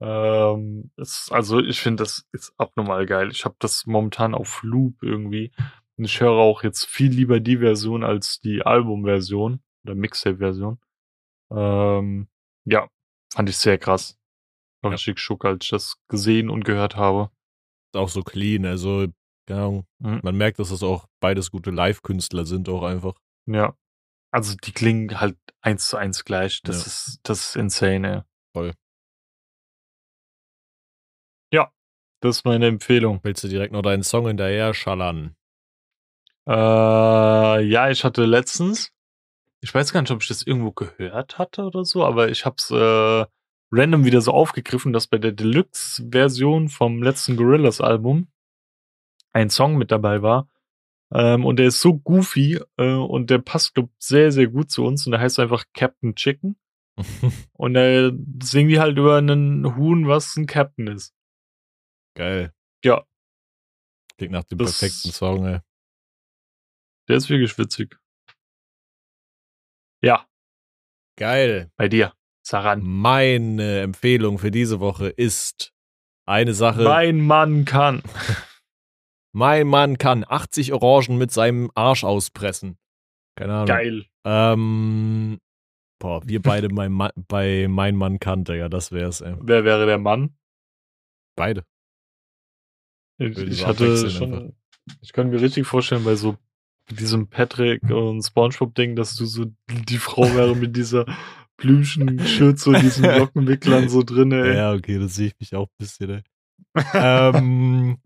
Ähm, es, also ich finde, das ist abnormal geil. Ich habe das momentan auf Loop irgendwie. Und ich höre auch jetzt viel lieber die Version als die Album-Version oder Mixtape-Version. Ähm, ja, fand ich sehr krass. War Ja. richtig schock, als ich das gesehen und gehört habe. Ist auch so clean, also, Ahnung. Mhm. Man merkt, dass das auch beides gute Live-Künstler sind, auch einfach. Ja. Also die klingen halt eins zu eins gleich. Das Ja. ist, das ist insane, ey. Voll. Das ist meine Empfehlung. Willst du direkt noch deinen Song hinterher schallern? Äh, ja, ich hatte letztens, ich weiß gar nicht, ob ich das irgendwo gehört hatte oder so, aber ich hab's äh, random wieder so aufgegriffen, dass bei der Deluxe-Version vom letzten Gorillaz-Album ein Song mit dabei war. Ähm, und der ist so goofy äh, und der passt, glaub, sehr, sehr gut zu uns und der heißt einfach Captain Chicken. und da singen die halt über einen Huhn, was ein Captain ist. Geil. Ja. Klingt nach dem Das- perfekten Song, ey. Der ist wirklich witzig. Ja, Geil. bei dir. Saran. Meine Empfehlung für diese Woche ist eine Sache. Mein Mann kann. Mein Mann kann 80 Orangen mit seinem Arsch auspressen. Keine Ahnung. Geil. Ähm, boah, wir beide mein Ma bei Mein Mann kannte, ja, das wär's, ey. Wer wäre der Mann? Beide. Ich, hatte schon. Ich kann mir richtig vorstellen, bei so diesem Patrick und Spongebob-Ding, dass du so die Frau wäre mit dieser Blümchen-Schürze und diesen Lockenwicklern so drin, ey. Ja, okay, das sehe ich mich auch ein bisschen, ey. ähm,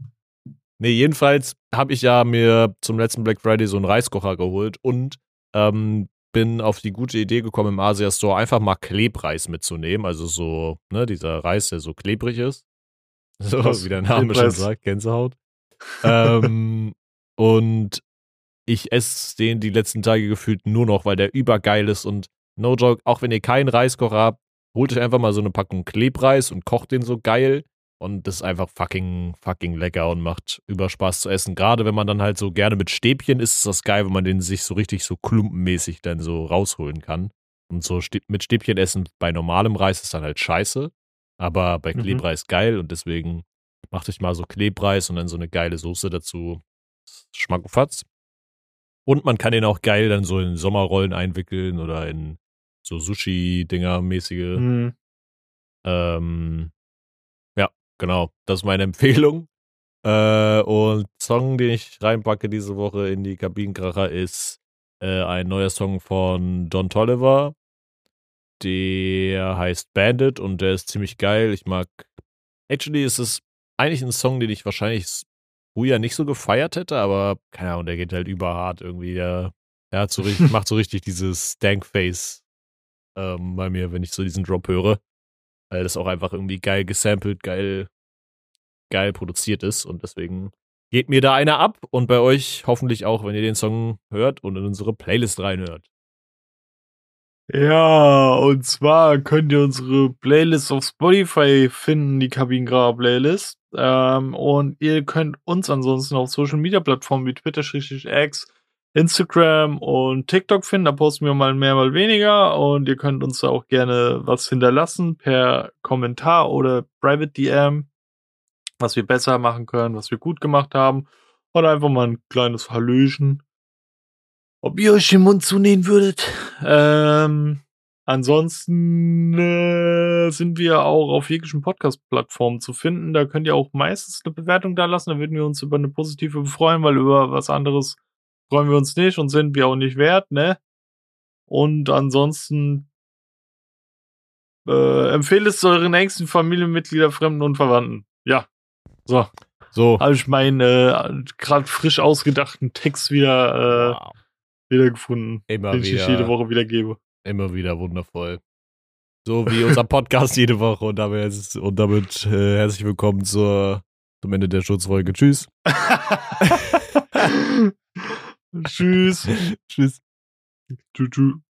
nee, jedenfalls habe ich ja mir zum letzten Black Friday so einen Reiskocher geholt und ähm, bin auf die gute Idee gekommen, im Asia Store einfach mal Klebreis mitzunehmen. Also so, ne, dieser Reis, der so klebrig ist. So, wie der Name schon sagt, Gänsehaut. ähm, und ich esse den die letzten Tage gefühlt nur noch, weil der übergeil ist und no joke, auch wenn ihr keinen Reiskocher habt, holt euch einfach mal so eine Packung Klebreis und kocht den so geil. Und das ist einfach fucking, fucking lecker und macht über Spaß zu essen. Gerade wenn man dann halt so gerne mit Stäbchen isst, ist das geil, wenn man den sich so richtig so klumpenmäßig dann so rausholen kann. Und so mit Stäbchen essen bei normalem Reis ist dann halt scheiße. Aber bei Mhm. Klebreis geil und deswegen macht euch mal so Klebreis und dann so eine geile Soße dazu. Schmackofatz. Und man kann den auch geil dann so in Sommerrollen einwickeln oder in so Sushi-Dinger mäßige. Hm. Ähm, ja, genau. Das ist meine Empfehlung. Äh, und Song, den ich reinpacke diese Woche in die Kabinenkracher, ist äh, ein neuer Song von Don Tolliver. Der heißt Bandit und der ist ziemlich geil. Ich mag. Actually ist es eigentlich ein Song, den ich wahrscheinlich früher nicht so gefeiert hätte, aber keine Ahnung, der geht halt überhart irgendwie. Der, der so richtig, macht so richtig dieses Stank-Face ähm, bei mir, wenn ich so diesen Drop höre weil das auch einfach irgendwie geil gesampelt, geil, geil produziert ist und deswegen geht mir da einer ab und bei euch hoffentlich auch, wenn ihr den Song hört und in unsere Playlist reinhört. Ja, und zwar könnt ihr unsere Playlist auf Spotify finden, die Kabinengraber Playlist. Ähm, und ihr könnt uns ansonsten auf Social Media Plattformen wie Twitter, X, Instagram und TikTok finden. Da posten wir mal mehr, mal weniger. Und ihr könnt uns da auch gerne was hinterlassen per Kommentar oder Private DM, was wir besser machen können, was wir gut gemacht haben. Oder einfach mal ein kleines Hallöchen. Ob ihr euch den Mund zunähen würdet. Ähm, ansonsten äh, sind wir auch auf jeglichen Podcast-Plattformen zu finden. Da könnt ihr auch meistens eine Bewertung da lassen. Da würden wir uns über eine positive freuen, weil über was anderes freuen wir uns nicht und sind wir auch nicht wert, ne? Und ansonsten äh, empfehlt es zu euren nächsten Familienmitglieder, Fremden und Verwandten. Ja. So, So. habe ich meinen äh, gerade frisch ausgedachten Text wieder, äh, Wow. Wieder gefunden, Immer den ich wieder, jede Woche wieder gebe. immer wieder wundervoll. So wie unser Podcast jede Woche und damit, und damit äh, herzlich willkommen zur, zum Ende der Schutzfolge. Tschüss. Tschüss. Tschüss. Tschüss.